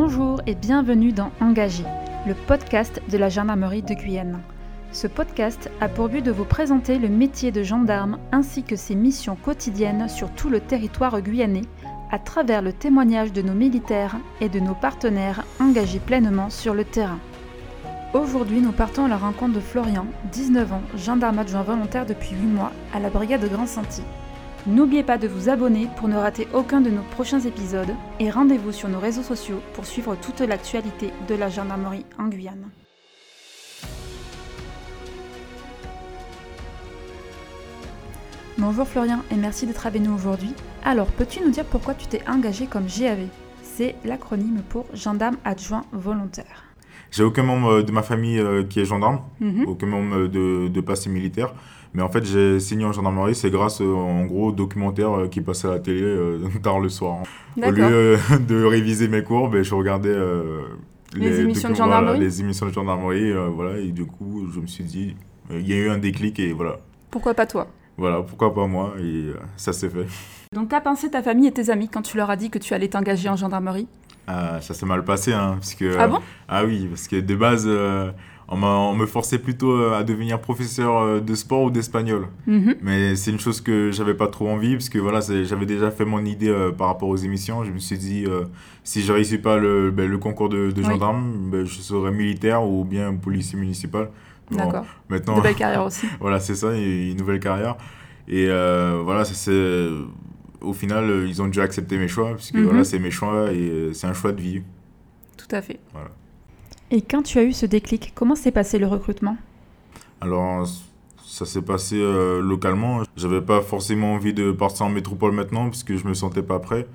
Bonjour et bienvenue dans Engagé, le podcast de la gendarmerie de Guyane. Ce podcast a pour but de vous présenter le métier de gendarme ainsi que ses missions quotidiennes sur tout le territoire guyanais à travers le témoignage de nos militaires et de nos partenaires engagés pleinement sur le terrain. Aujourd'hui, nous partons à la rencontre de Florian, 19 ans, gendarme adjoint volontaire depuis 8 mois à la brigade de Grand Senti. N'oubliez pas de vous abonner pour ne rater aucun de nos prochains épisodes et rendez-vous sur nos réseaux sociaux pour suivre toute l'actualité de la gendarmerie en Guyane. Bonjour Florian et merci d'être avec nous aujourd'hui. Alors, peux-tu nous dire pourquoi tu t'es engagé comme GAV C'est l'acronyme pour gendarme adjoint volontaire. J'ai aucun membre de ma famille euh, qui est gendarme, Mhm. aucun membre de, de passé militaire. Mais en fait, j'ai signé en gendarmerie, c'est grâce euh, en gros au documentaire euh, qui passait à la télé euh, tard le soir. Au lieu de réviser mes cours, ben, je regardais Les émissions de voilà, gendarmerie les émissions de gendarmerie. voilà, et du coup, je me suis dit, il y a eu un déclic et voilà. Pourquoi pas toi? Voilà, pourquoi pas moi Et ça s'est fait. Donc, qu'a pensé ta famille et tes amis quand tu leur as dit que tu allais t'engager en gendarmerie? Ah, ça s'est mal passé, hein, parce que... Ah bon? Ah oui, parce que de base, euh, on, on me forçait plutôt euh, à devenir professeur euh, de sport ou d'espagnol. Mhm. Mais c'est une chose que j'avais pas trop envie, parce que voilà, j'avais déjà fait mon idée euh, par rapport aux émissions. Je me suis dit, euh, si je réussis pas le, ben, le concours de, de Oui. gendarme, ben, je serai militaire ou bien policier municipal. Bon, D'accord. maintenant, De belle carrière aussi. voilà, c'est ça, une nouvelle carrière. Et euh, voilà, c'est... Au final, ils ont déjà accepté mes choix, puisque Mhm. voilà, c'est mes choix et c'est un choix de vie. Tout à fait. Voilà. Et quand tu as eu ce déclic, comment s'est passé le recrutement? Alors, ça s'est passé euh, localement. J'avais pas forcément envie de partir en métropole maintenant, puisque je me sentais pas prêt.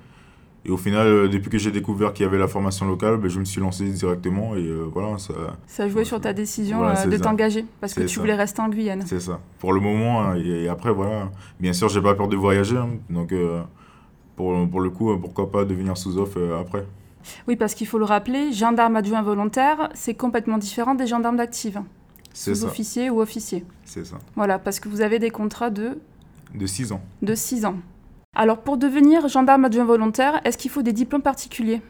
Et au final, euh, depuis que j'ai découvert qu'il y avait la formation locale, ben, je me suis lancé directement et euh, voilà, ça, Ça a joué sur ta décision Voilà, euh, de t'engager parce que tu ça. voulais rester en Guyane. c'est ça. Pour le moment, hein, et, et après, voilà. Bien sûr, j'ai pas peur de voyager, hein, donc euh, pour, pour le coup, pourquoi pas devenir sous-off euh, après. Oui, parce qu'il faut le rappeler, gendarme adjoint volontaire, c'est complètement différent des gendarmes d'active, C'est ça, sous-officier ou officier. c'est ça. Voilà, parce que vous avez des contrats de, De 6 ans. de 6 ans. Alors, pour devenir gendarme adjoint volontaire, est-ce qu'il faut des diplômes particuliers?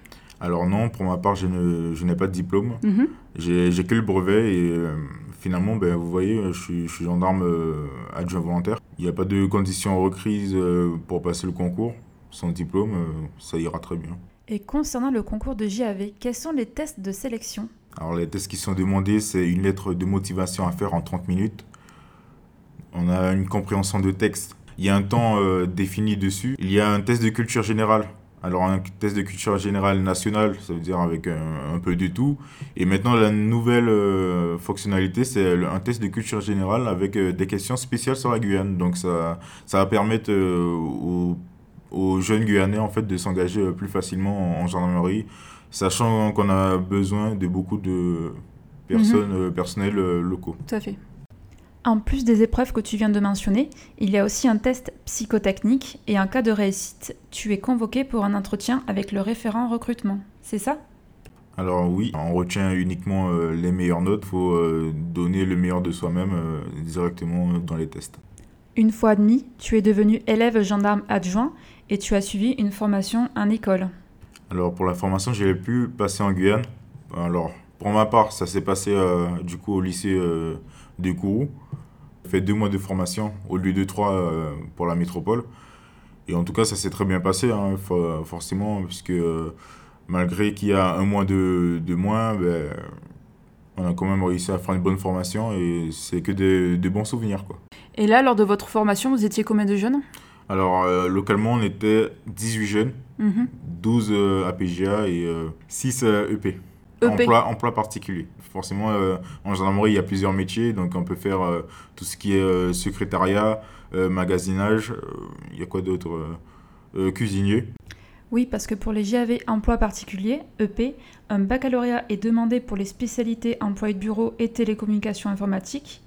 Alors non, pour ma part, je ne- je n'ai pas de diplôme. Mhm. J'ai j'ai que le brevet et euh, finalement, ben, vous voyez, je suis, je suis gendarme euh, adjoint volontaire. Il n'y a pas de conditions requises euh, pour passer le concours. Sans diplôme, ça ira très bien. Et concernant le concours de JAV, quels sont les tests de sélection? Alors les tests qui sont demandés, c'est une lettre de motivation à faire en 30 minutes. On a une compréhension de texte. Il y a un temps euh, défini dessus. Il y a un test de culture générale. Alors un test de culture générale nationale, ça veut dire avec un, peu de tout. Et maintenant la nouvelle euh, fonctionnalité, c'est un test de culture générale avec euh, des questions spéciales sur la Guyane. Donc ça, ça va permettre aux, aux jeunes Guyanais en fait de s'engager euh, plus facilement en, en gendarmerie, sachant qu'on a besoin de beaucoup de personnes, euh, personnels euh, locaux. Tout à fait. En plus des épreuves que tu viens de mentionner, il y a aussi un test psychotechnique et en cas de réussite, tu es convoqué pour un entretien avec le référent recrutement. C'est ça? Alors oui, on retient uniquement les meilleures notes, il faut donner le meilleur de soi-même directement dans les tests. Une fois admis, tu es devenu élève gendarme adjoint et tu as suivi une formation en école. Alors pour la formation, j'ai pu passer en Guyane. Alors pour ma part, ça s'est passé euh, du coup au lycée euh, de Kourou. J'ai fait deux mois de formation au lieu de trois euh, pour la métropole. Et en tout cas, ça s'est très bien passé, hein, for- forcément, puisque malgré qu'il y a un mois de, de moins, ben, on a quand même réussi à faire une bonne formation et c'est que des, des bons souvenirs. Quoi. Et là, lors de votre formation, vous étiez combien de jeunes? Alors euh, localement, on était 18 jeunes. Mhm. 12 euh, APGA et euh, 6 euh, EP. EP. Emploi, emploi particulier. Forcément, euh, en gendarmerie, il y a plusieurs métiers, donc on peut faire euh, tout ce qui est euh, secrétariat, euh, magasinage, euh, il y a quoi d'autre? Euh, euh, Cuisinier. Oui, parce que pour les JAV emploi particulier, EP, un baccalauréat est demandé pour les spécialités emploi de bureau et télécommunications informatiques,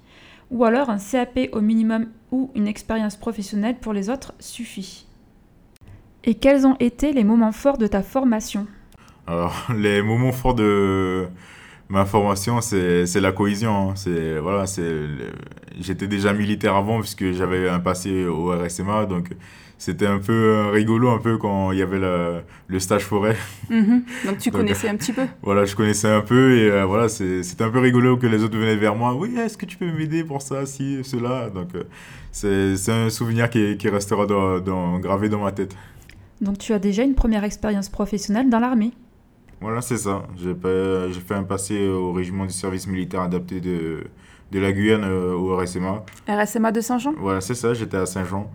ou alors un CAP au minimum ou une expérience professionnelle pour les autres suffit. Et quels ont été les moments forts de ta formation? Alors, les moments forts de, Ma formation, c'est la cohésion. hein. Voilà, j'étais déjà militaire avant puisque j'avais un passé au RSMA, donc c'était un peu euh, rigolo un peu quand il y avait le, le stage forêt. Mhm. Donc tu Donc, connaissais un petit peu. Voilà, je connaissais un peu et euh, voilà, c'est c'était un peu rigolo que les autres venaient vers moi. Oui, est-ce que tu peux m'aider pour ça, si, cela? Donc euh, c'est c'est un souvenir qui, qui restera dans, dans- gravé dans ma tête. Donc tu as déjà une première expérience professionnelle dans l'armée. Voilà, c'est ça. J'ai fait un passé au régiment du service militaire adapté de, de la Guyane euh, au RSMA. RSMA de Saint-Jean? Voilà, c'est ça, j'étais à Saint-Jean.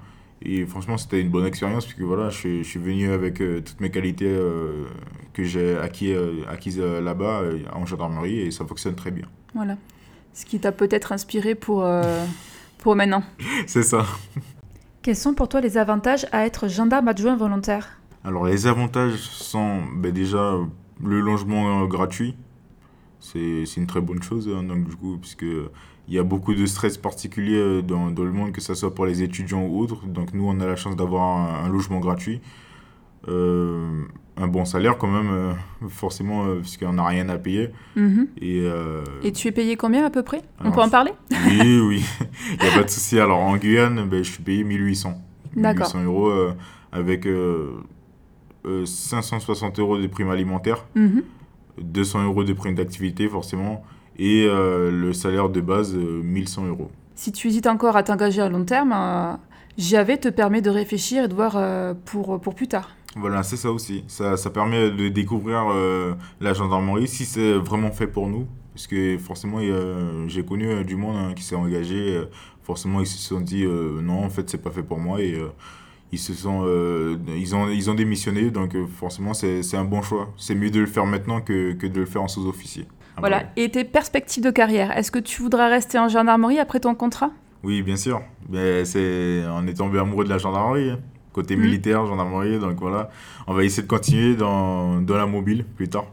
Et franchement, c'était une bonne expérience, puisque voilà, je, suis- je suis venu avec euh, toutes mes qualités euh, que j'ai acquis, euh, acquises euh, là-bas euh, en gendarmerie, et ça fonctionne très bien. Voilà. Ce qui t'a peut-être inspiré pour, euh, pour maintenant. C'est ça. Quels sont pour toi les avantages à être gendarme adjoint volontaire? Alors, les avantages sont ben, déjà le logement euh, gratuit. C'est une très bonne chose, hein, donc, du coup, puisque il y a beaucoup de stress particulier euh, dans, dans le monde, que ce soit pour les étudiants ou autres. Donc, nous, on a la chance d'avoir un, un logement gratuit. Euh, un bon salaire, quand même, euh, forcément, euh, puisqu'on n'a rien à payer. Mhm. Et, euh, Et tu es payé combien à peu près? On Alors, peut en parler? Oui, oui, il n'y a pas de souci. Alors, en Guyane, ben, je suis payé 1800. D'accord. 1800 euros euh, avec euh, euh, 560 euros de primes alimentaires. Mhm. 200 euros de prime d'activité forcément et euh, le salaire de base euh, 1100 euros. Si tu hésites encore à t'engager à long terme, euh, JAV te permet de réfléchir et de voir euh, pour, pour plus tard. Voilà, c'est ça aussi. Ça, ça permet de découvrir euh, la gendarmerie si c'est vraiment fait pour nous. Parce que forcément, j'ai connu euh, du monde hein, qui s'est engagé. euh, forcément, ils se sont dit euh, non, en fait, c'est pas fait pour moi. Et euh, ils se sont, euh, ils ont, ils ont démissionné. Donc euh, forcément, c'est un bon choix. C'est mieux de le faire maintenant que, que de le faire en sous-officier. Ah, Voilà. Et tes perspectives de carrière Est-ce que tu voudras rester en gendarmerie après ton contrat? Oui, bien sûr. Mais c'est, on est tombé amoureux de la gendarmerie. hein. Côté Mhm. militaire, gendarmerie, donc voilà. On va essayer de continuer dans, dans la mobile plus tard.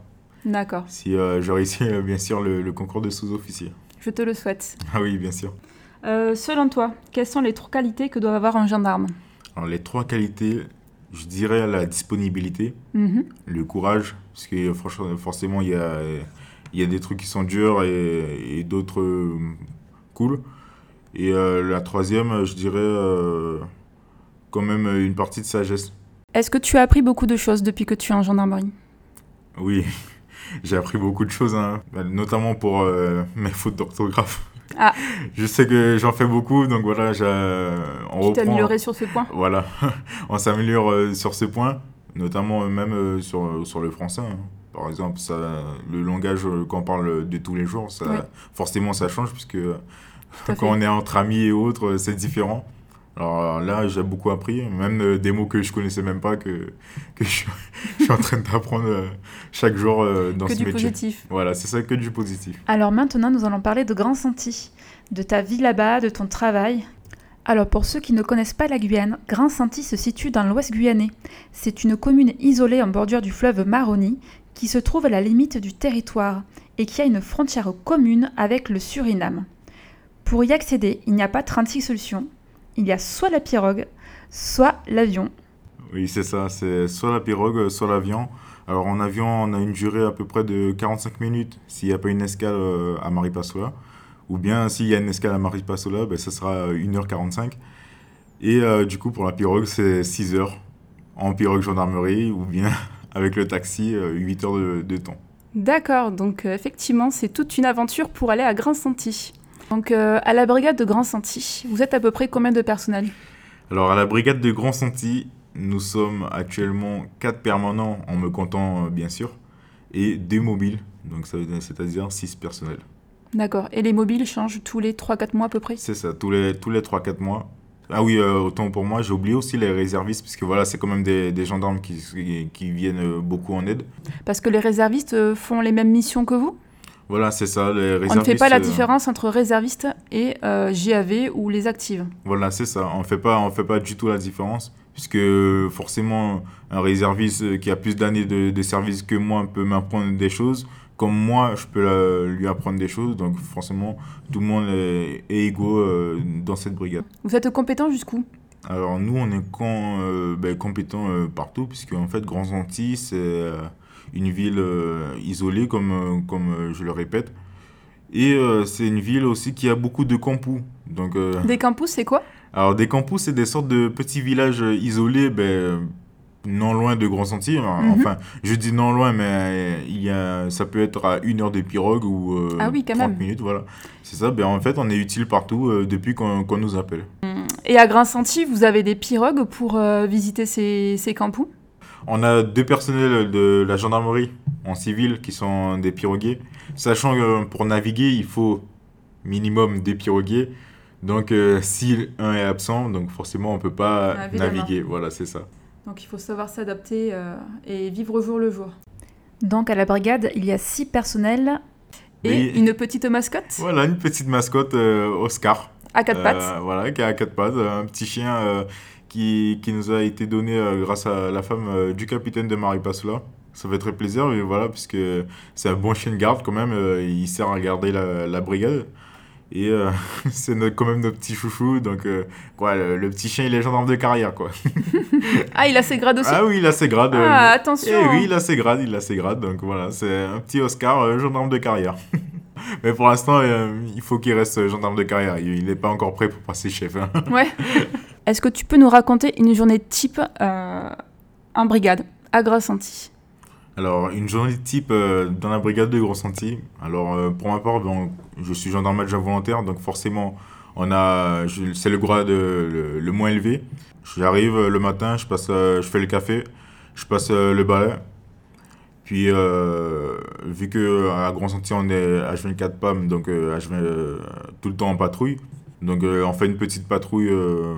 D'accord. Si euh, je réussis, euh, bien sûr, le, le concours de sous-officier. Je te le souhaite. Ah oui, bien sûr. Selon toi, quelles sont les trois qualités que doit avoir un gendarme? Alors, les trois qualités, je dirais la disponibilité, Mhm. le courage, parce que euh, franchement, forcément, il y a, y a des trucs qui sont durs et, et d'autres euh, cool. Et euh, la troisième, je dirais euh, quand même une partie de sagesse. Est-ce que tu as appris beaucoup de choses depuis que tu es en gendarmerie? Oui, j'ai appris beaucoup de choses, hein, notamment pour euh, mes fautes d'orthographe. Ah. Je sais que j'en fais beaucoup, donc voilà, on Tu t'es reprend. amélioré sur ce point? Voilà, on s'améliore euh, sur ce point, notamment euh, même euh, sur, sur le français. hein. Par exemple, ça, le langage euh, quand on parle de tous les jours, ça, Oui. forcément ça change, puisque quand fait. on est entre amis et autres, c'est différent. Alors euh, là, j'ai beaucoup appris, même euh, des mots que je connaissais même pas, que, que je, je suis en train d'apprendre euh, chaque jour dans Que ce du métier. positif. Voilà, c'est ça que du positif. Alors maintenant, nous allons parler de Grand Santi, de ta vie là-bas, de ton travail. Alors pour ceux qui ne connaissent pas la Guyane, Grand Santi se situe dans l'ouest guyanais. C'est une commune isolée en bordure du fleuve Maroni qui se trouve à la limite du territoire et qui a une frontière commune avec le Suriname. Pour y accéder, il n'y a pas 36 solutions. Il y a soit la pirogue, soit l'avion. Oui, c'est ça, c'est soit la pirogue, soit l'avion. Alors en avion, on a une durée à peu près de 45 minutes s'il n'y a pas une escale euh, à Maripasola. Ou bien s'il y a une escale à Maripasola, ben, ça sera 1h45. Et euh, du coup, pour la pirogue, c'est 6 heures en pirogue gendarmerie ou bien avec le taxi, euh, 8 heures de, de temps. D'accord, donc euh, effectivement, c'est toute une aventure pour aller à Grand Santi. Donc euh, à la brigade de Grand Santi, vous êtes à peu près combien de personnel Alors à la brigade de Grand Santi, nous sommes actuellement 4 permanents en me comptant euh, bien sûr, et 2 mobiles, donc ça veut dire- c'est-à-dire 6 personnels. D'accord, et les mobiles changent tous les 3-4 mois à peu près? C'est ça, tous les, tous les 3-4 mois. Ah oui, euh, autant pour moi, j'ai oublié aussi les réservistes, puisque voilà, c'est quand même des, des gendarmes qui, qui, viennent beaucoup en aide. Parce que les réservistes font les mêmes missions que vous? Voilà, c'est ça, les réservistes. On ne fait pas la euh, différence entre réservistes et euh, JAV ou les actives. Voilà, c'est ça, on on fait pas du tout la différence, puisque forcément, un réserviste qui a plus d'années de, de service que moi peut m'apprendre des choses, comme moi, je peux la- lui apprendre des choses, donc forcément, tout le monde est, est égaux euh, dans cette brigade. Vous êtes compétent jusqu'où? Alors nous, on est con- euh, ben, compétents euh, partout, puisque en fait, Grands Antilles, c'est une ville euh, isolée, comme, euh, comme euh, je le répète. Et c'est une ville aussi qui a beaucoup de campus. Donc, Des campus, c'est quoi? alors, des campus, c'est des sortes de petits villages isolés, ben, non loin de Grand Sentier. Mhm. Enfin, je dis non loin, mais il y a, ça peut être à une heure de pirogue ou euh, Ah oui, quand 30 même. minutes, voilà. C'est ça, ben, en fait, on est utile partout euh, depuis qu'on qu'on nous appelle. Et à Grand-Senti, vous avez des pirogues pour euh, visiter ces, ces campus On a deux personnels de la gendarmerie en civil qui sont des piroguiers, sachant que pour naviguer, il faut minimum des piroguiers. Donc, euh, si un est absent, donc forcément, on peut pas Ah, naviguer. Voilà, c'est ça. Donc il faut savoir s'adapter euh, et vivre au jour le jour. Donc à la brigade, il y a six personnels et une petite mascotte? Voilà, une petite mascotte, euh, Oscar. à quatre Euh, pattes. Voilà, qui a quatre pattes, un petit chien euh, qui, qui nous a été donné euh, grâce à la femme euh, du capitaine de Marie Passoula. Ça fait très plaisir, mais voilà, puisque c'est un bon chien de garde quand même, euh, il sert à garder la, la brigade. Et euh, c'est quand même notre petit chouchou, donc euh, quoi, le, le petit chien il est gendarme de carrière quoi. Ah, il a ses grades aussi? Ah oui, il a ses grades. euh, Ah, attention eh oui, il a ses grades, il a ses grades, donc voilà, c'est un petit Oscar, gendarme de carrière. Mais pour l'instant, il faut qu'il reste gendarme de carrière, il n'est pas encore prêt pour passer chef. hein. Ouais. Est-ce que tu peux nous raconter une journée type euh, en brigade à Grand-Senti Alors, une journée type euh, dans la brigade de Gros Sentier. Alors, euh, pour ma part, je suis gendarme adjoint volontaire, donc forcément, on a, c'est le grade euh, le, le moins élevé. J'arrive euh, le matin, je, passe, euh, je fais le café, je passe euh, le balai. Puis, euh, vu que à Grand Sentier, on est H24 PAM, donc euh, H20, euh, tout le temps en patrouille. Donc, euh, on fait une petite patrouille, euh,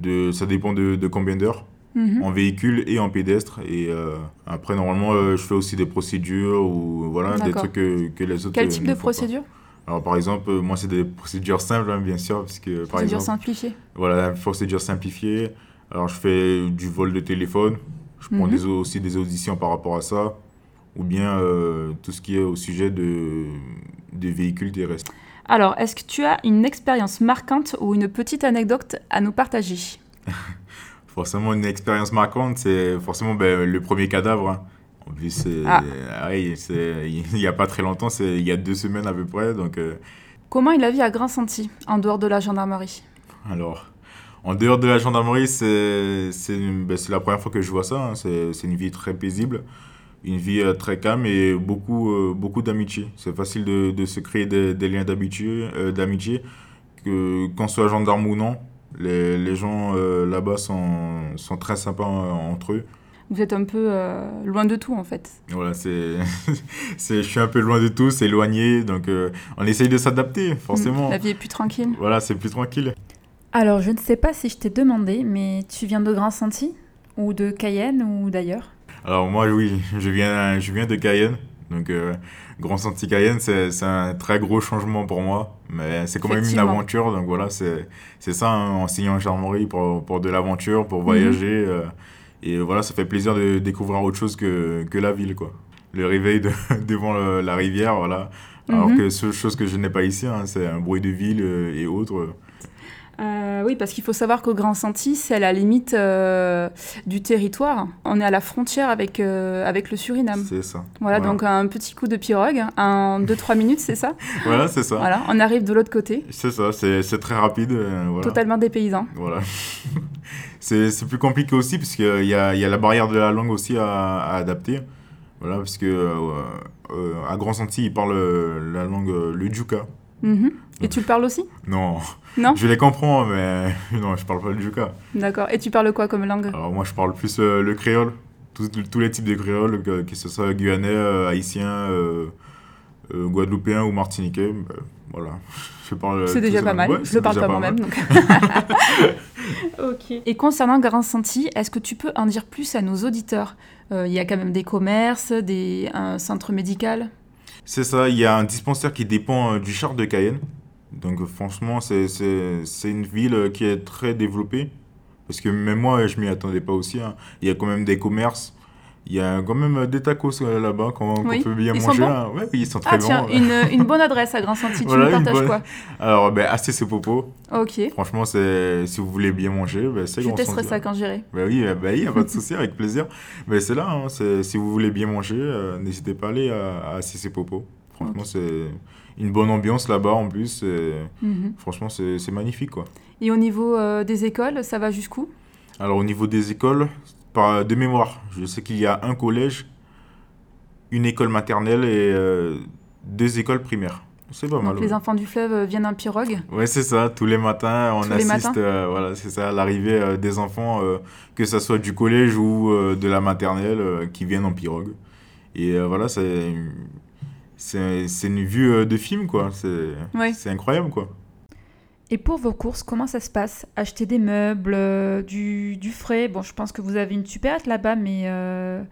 de, ça dépend de, de combien d'heures Mhm. en véhicule et en pédestre. Et euh, après, normalement, euh, je fais aussi des procédures ou voilà, des trucs que, que les autres Quel euh, type de pas. procédure? Alors, par exemple, moi, c'est des procédures simples, hein, bien sûr, parce que, par Procédure exemple, simplifiée. voilà, la procédure simplifiée. Alors, je fais du vol de téléphone. Je prends Mhm. des, au- aussi des auditions par rapport à ça. Ou bien euh, tout ce qui est au sujet de, des véhicules terrestres. Alors, est-ce que tu as une expérience marquante ou une petite anecdote à nous partager? Forcément, une expérience marquante, c'est forcément ben, le premier cadavre. hein. En plus, Ah. ah oui, il n'y a pas très longtemps, c'est il y a deux semaines à peu près. Donc, euh, Comment est la vie à Grand-Senti, en dehors de la gendarmerie? Alors, en dehors de la gendarmerie, c'est, ben, la première fois que je vois ça. hein. C'est une vie très paisible, une vie euh, très calme et beaucoup, euh, beaucoup d'amitié. C'est facile de, de se créer des, des liens d'amitié, euh, d'amitié, que, qu'on soit gendarme ou non. Les, les gens euh, là-bas sont, sont très sympas entre eux. Vous êtes un peu euh, loin de tout, en fait. Voilà, c'est, c'est, je suis un peu loin de tout, c'est éloigné, donc euh, on essaye de s'adapter, forcément. La vie est plus tranquille. Voilà, c'est plus tranquille. Alors, je ne sais pas si je t'ai demandé, mais tu viens de Grand-Senti Ou de Cayenne ou d'ailleurs? Alors moi, oui, je viens, je viens de Cayenne, donc euh, Grand Senti Cayenne, c'est, un très gros changement pour moi, mais c'est quand même une aventure, donc voilà, c'est, ça, hein, en gendarmerie pour, pour de l'aventure, pour voyager, euh, et voilà, ça fait plaisir de découvrir autre chose que, que la ville, quoi. Le réveil de- devant le- la rivière, voilà. Alors Mhm. que ce chose que je n'ai pas ici, hein, c'est un bruit de ville euh, et autres. Euh, oui, parce qu'il faut savoir qu'au Grand Senti, c'est à la limite euh, du territoire. On est à la frontière avec, euh, avec le Suriname. C'est ça. Voilà, donc un petit coup de pirogue, en 2-3 minutes, c'est ça Voilà, c'est ça. Voilà, on arrive de l'autre côté, C'est ça, c'est, très rapide. voilà. totalement dépaysant. Voilà. c'est plus compliqué aussi parce qu'il y a, y a la barrière de la langue aussi à, à adapter. Voilà, parce que à Grand Senti, ils parlent la langue, le Djuka. Mhm. Et tu le parles aussi Non, Non je les comprends, mais non, je parle pas le Djuka. D'accord. Et tu parles quoi comme langue? Alors moi, je parle plus euh, le créole. Tous, les types de créole, que, que ce soit guyanais, euh, haïtien, euh, euh, guadeloupéen ou martiniquais. voilà. Je parle C'est déjà pas mal. Ouais, je le parle pas moi-même. donc. ok. Et concernant Grand Senti, est-ce que tu peux en dire plus à nos auditeurs? Euh, Il y a quand même des commerces, des, un centre médical? C'est ça, il y a un dispensaire qui dépend euh, du char de Cayenne. Donc euh, franchement, c'est- une ville euh, qui est très développée. Parce que même moi, je m'y attendais pas aussi. hein. Il y a quand même des commerces, Il y a quand même des tacos euh, là-bas qu'on Oui. peut bien Ils sont manger. bons hein. Ouais, ils sont très Ah tiens, bons. une, une bonne adresse à Grand Senti. Tu Voilà, me partages bonne- quoi Alors, ben, ACC Popo, Ok. franchement, c'est si vous voulez bien manger, ben, c'est Je testerai ça quand j'irai. Ben oui, il ben, n'y a pas de souci, avec plaisir. Mais c'est là, hein, si vous voulez bien manger, euh, n'hésitez pas à aller à, à ACC Popo. Franchement, c'est une bonne ambiance là-bas en plus. et Mhm. Franchement, c'est c'est magnifique, quoi. Et au niveau euh, des écoles, ça va jusqu'où? Alors au niveau des écoles, par, de mémoire, je sais qu'il y a un collège, une école maternelle et euh, deux écoles primaires. C'est pas mal. Donc les enfants du fleuve euh, viennent en pirogue. Ouais, c'est ça. Tous les matins, on Tous assiste, euh, voilà, c'est ça, à l'arrivée euh, des enfants, que ce soit du collège ou de la maternelle, qui viennent en pirogue. Et voilà, c'est une vue de film, quoi. C'est Ouais. c'est incroyable, quoi. Et pour vos courses, comment ça se passe? Acheter des meubles, euh, du, du frais? Bon, je pense que vous avez une supérette là-bas, mais euh,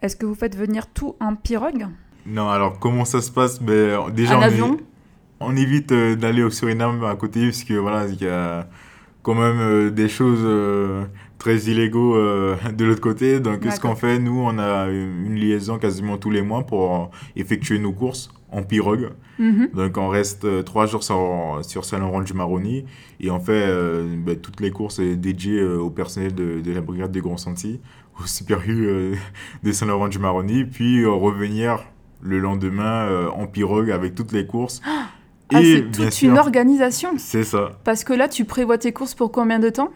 est-ce que vous faites venir tout en pirogue? Non, alors comment ça se passe? Ben, Déjà, on, avion? é- on évite euh, d'aller au Suriname à côté, parce que voilà, il y a quand même des choses très illégaux euh, de l'autre côté. Donc, ce qu'on fait, nous, on a une liaison quasiment tous les mois pour effectuer nos courses en pirogue. Mhm. Donc, on reste euh, trois jours sur, sur Saint-Laurent-du-Maroni et on fait euh, ben, toutes les courses dédiées euh, au personnel de, de la brigade des Grands Sentiers, au supérieur euh, de Saint-Laurent-du-Maroni, puis revenir le lendemain en pirogue avec toutes les courses. Ah, c'est toute sûr, une organisation C'est ça. Parce que là, tu prévois tes courses pour combien de temps?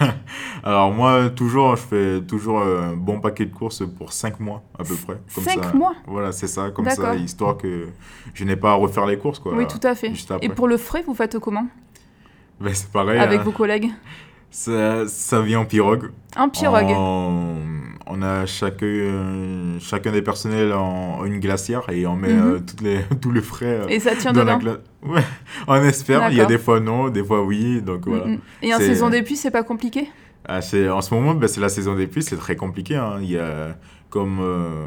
Alors moi, toujours, je fais toujours euh, un bon paquet de courses pour 5 mois à peu près. Comme Cinq ça. mois Voilà, c'est ça, comme ça, histoire que je n'ai pas à refaire les courses. Quoi, Oui, tout à fait. Et pour le frais, vous faites comment? Ben, c'est pareil, Avec hein. vos collègues? Ça, ça vient en pirogue. En pirogue on a chacun, euh, chacun des personnels en, une glacière et on met toutes les, tous les frais euh, Et ça tient dans la dedans. Ouais, on espère. Il y a des fois non, des fois oui. Donc voilà. Mhm. Et en saison des pluies, c'est pas compliqué? Ah, en ce moment, ben, c'est la saison des pluies, c'est très compliqué. hein. Il y a, comme, euh,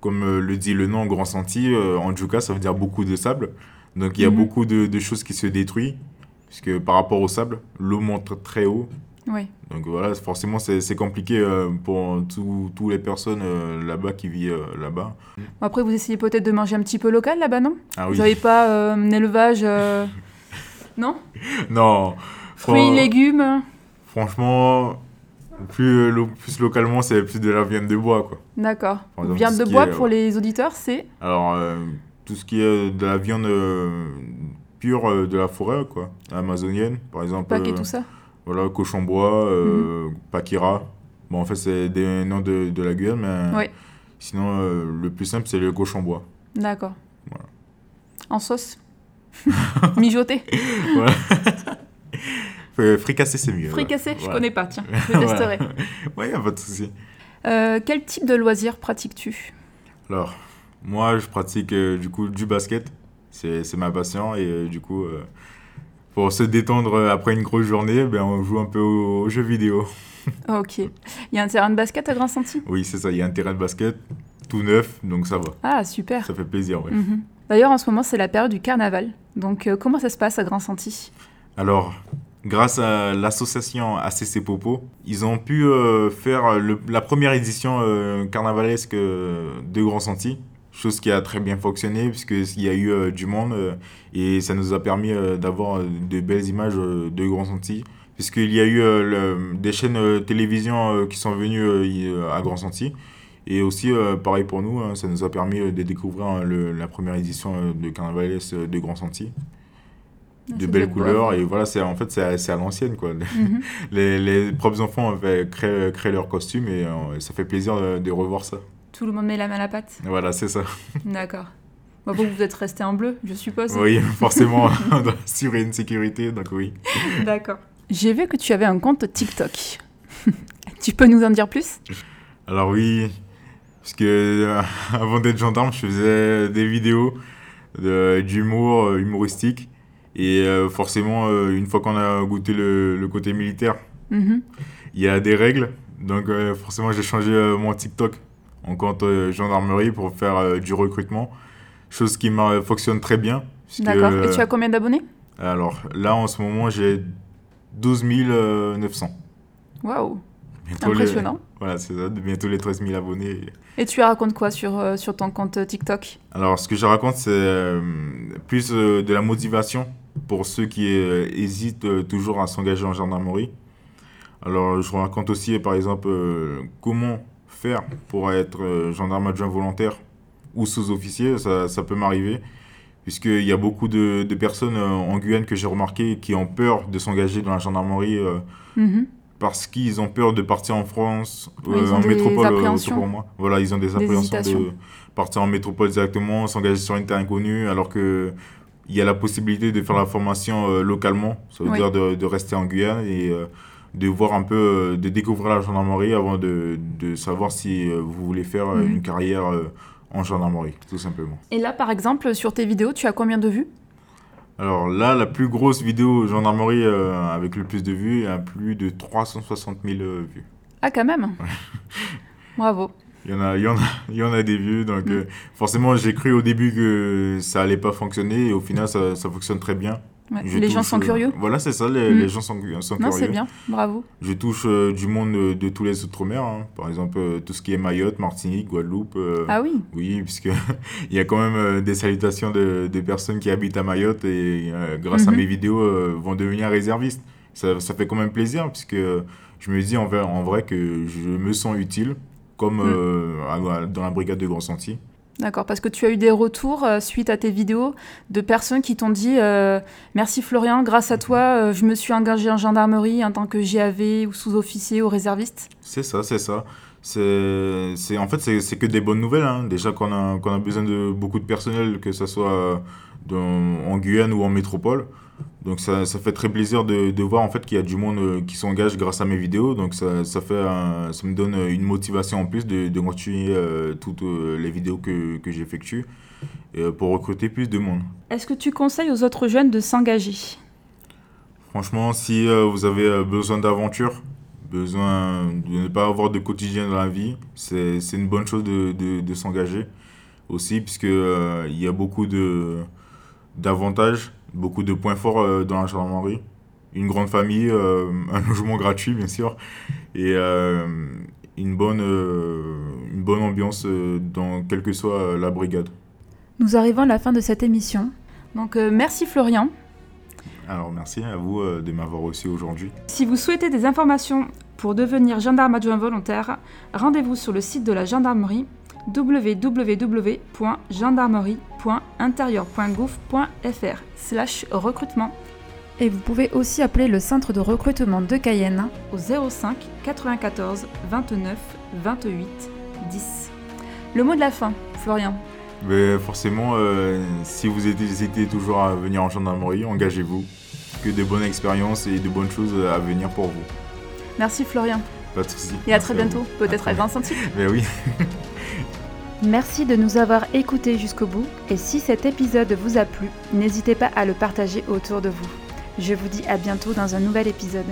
comme euh, le dit le nom Grand Sentier, euh, en Juka, ça veut dire beaucoup de sable. Donc il y a Mhm. beaucoup de, de choses qui se détruisent. Puisque par rapport au sable, l'eau monte très haut. Oui. Donc voilà, forcément, c'est compliqué euh, pour tous les personnes euh, là-bas qui vivent euh, là-bas. Après, vous essayez peut-être de manger un petit peu local là-bas, non? Ah Vous n'avez pas un élevage Non? Non, Fruits, légumes franchement, plus, lo- plus localement, c'est plus de la viande de bois, quoi. D'accord. Viande de bois est, pour les auditeurs, c'est? Alors, tout ce qui est de la viande pure de la forêt, quoi, amazonienne, par exemple. pack et tout ça? Voilà, cochon bois, euh, pakira. Bon, en fait, c'est des noms de, de la Guyane, mais Ouais. sinon, euh, le plus simple, c'est le cochon bois. D'accord. Voilà. En sauce Mijoté Voilà. Euh, Fricassé, c'est mieux. Fricassé Je Voilà. connais pas, tiens. Je testerai. Ouais, a pas de souci. Euh, quel type de loisirs pratiques-tu? Alors, moi, je pratique euh, du coup du basket. C'est c'est ma passion et euh, du coup, euh, pour se détendre après une grosse journée, ben, on joue un peu aux, aux jeux vidéo. Ok. Il y a un terrain de basket à Grand Senti Oui, c'est ça. Il y a un terrain de basket tout neuf, donc ça va. Ah, super. Ça fait plaisir, ouais. Mhm. D'ailleurs, en ce moment, c'est la période du carnaval. Donc, euh, comment ça se passe à Grand Senti Alors, grâce à l'association ACC Popo, ils ont pu euh, faire le- la première édition euh, carnavalesque euh, de Grand Senti. Chose qui a très bien fonctionné puisqu'il y a eu euh, du monde euh, et ça nous a permis euh, d'avoir de belles images de Grand Senti. Puisqu'il y a eu le- des chaînes télévision qui sont venues à Grand Senti. Et aussi, pareil pour nous, hein, ça nous a permis de découvrir le- la première édition de carnavalesque euh, de Grand Senti Ah, de belles couleurs et voilà c'est en fait c'est à, l'ancienne quoi Mhm. les, les propres enfants avaient créé, créé leurs costumes et ça fait plaisir de, de revoir ça Tout le monde met la main à la pâte voilà c'est ça D'accord. Bah, vous, êtes resté en bleu, je suppose oui forcément on doit assurer une sécurité donc oui D'accord. J'ai vu que tu avais un compte TikTok. tu peux nous en dire plus? Alors oui parce que euh, avant d'être gendarme je faisais des vidéos de- d'humour euh, humoristique et euh, forcément euh, une fois qu'on a goûté le, le côté militaire Mhm. il y a des règles. Donc forcément, j'ai changé mon TikTok en compte euh, gendarmerie pour faire euh, du recrutement. Chose qui fonctionne très bien. D'accord. Et tu euh, as combien d'abonnés? Alors là, en ce moment, j'ai 12 900. Waouh. les- Impressionnant. voilà, c'est ça, de bientôt les 13 000 abonnés. Et tu racontes quoi sur, euh, sur ton compte TikTok? Alors, ce que je raconte, c'est euh, plus euh, de la motivation pour ceux qui euh, hésitent euh, toujours à s'engager en gendarmerie. Alors, je raconte aussi, par exemple, euh, comment faire pour être euh, gendarme adjoint volontaire ou sous-officier. Ça, ça peut m'arriver, puisqu'il y a beaucoup de, de personnes euh, en Guyane que j'ai remarqué qui ont peur de s'engager dans la gendarmerie euh, Mhm. parce qu'ils ont peur de partir en France, euh, en métropole, pour moi. Voilà, ils ont des appréhensions de partir en métropole directement, s'engager sur une terre inconnue, alors que il y a la possibilité de faire la formation euh, localement, ça veut Oui. dire de, de rester en Guyane et de voir un peu, euh, de découvrir la gendarmerie avant de, de savoir si euh, vous voulez faire euh, Mhm. une carrière en gendarmerie, tout simplement. Et là, par exemple, sur tes vidéos, tu as combien de vues? Alors là, la plus grosse vidéo gendarmerie euh, avec le plus de vues a plus de 360 000 euh, vues. Ah, quand même? Bravo. Il y en a, il y en a, il y en a des vieux. Donc, Mm. euh, forcément, j'ai cru au début que ça allait pas fonctionner et au final, ça, ça fonctionne très bien. Ouais, Les gens sont euh, curieux Voilà, c'est ça, les, Mm. les gens sont, sont Non, c'est curieux. bien. Bravo. Je touche euh, du monde de, de tous les outre-mer. hein. Par exemple, euh, tout ce qui est Mayotte, Martinique, Guadeloupe. euh, Ah oui Oui, puisque il y a quand même euh, des salutations de, de personnes qui habitent à Mayotte et euh, grâce à Mhm. mes vidéos euh, vont devenir réservistes. Ça, ça fait quand même plaisir puisque je me dis en vrai, en vrai que je me sens utile comme Mm. euh, à- dans la brigade de Grand Sentier. D'accord, parce que tu as eu des retours euh, suite à tes vidéos de personnes qui t'ont dit euh, Merci Florian, grâce à toi, euh, je me suis engagé en gendarmerie en tant que GAV ou sous-officier ou réserviste. C'est ça, c'est ça. C'est, en fait, c'est, que des bonnes nouvelles. hein. Déjà qu'on a, besoin de beaucoup de personnel, que ce soit en Guyane ou en métropole. Donc ça, ça fait très plaisir de, de voir en fait qu'il y a du monde euh, qui s'engage grâce à mes vidéos. Donc ça, ça, fait un- ça me donne une motivation en plus de, de continuer euh, toutes euh, les vidéos que, que j'effectue euh, pour recruter plus de monde. Est-ce que tu conseilles aux autres jeunes de s'engager? Franchement, si euh, vous avez besoin d'aventure, besoin de ne pas avoir de quotidien dans la vie, c'est une bonne chose de, de, de s'engager aussi, puisque il y a beaucoup de d'avantages, beaucoup de points forts euh, dans la gendarmerie. Une grande famille, euh, un logement gratuit, bien sûr, et euh, une, bonne, une bonne ambiance dans quelle que soit la brigade. Nous arrivons à la fin de cette émission. Donc merci Florian. Alors merci à vous de m'avoir reçu aujourd'hui. Si vous souhaitez des informations pour devenir gendarme adjoint volontaire, rendez-vous sur le site de la gendarmerie www.gendarmerie.intérieur.gouv.fr slash recrutement. Et vous pouvez aussi appeler le centre de recrutement de Cayenne au 05 94 29 28 10. Le mot de la fin, Florian. Mais forcément, euh, si vous hésitez toujours à venir en gendarmerie, engagez-vous. Que de bonnes expériences et de bonnes choses à venir pour vous. Merci Florian. Pas de soucis. Et à très bientôt, peut-être à 20 centimes. Mais oui. Merci de nous avoir écoutés jusqu'au bout et si cet épisode vous a plu, n'hésitez pas à le partager autour de vous. Je vous dis à bientôt dans un nouvel épisode.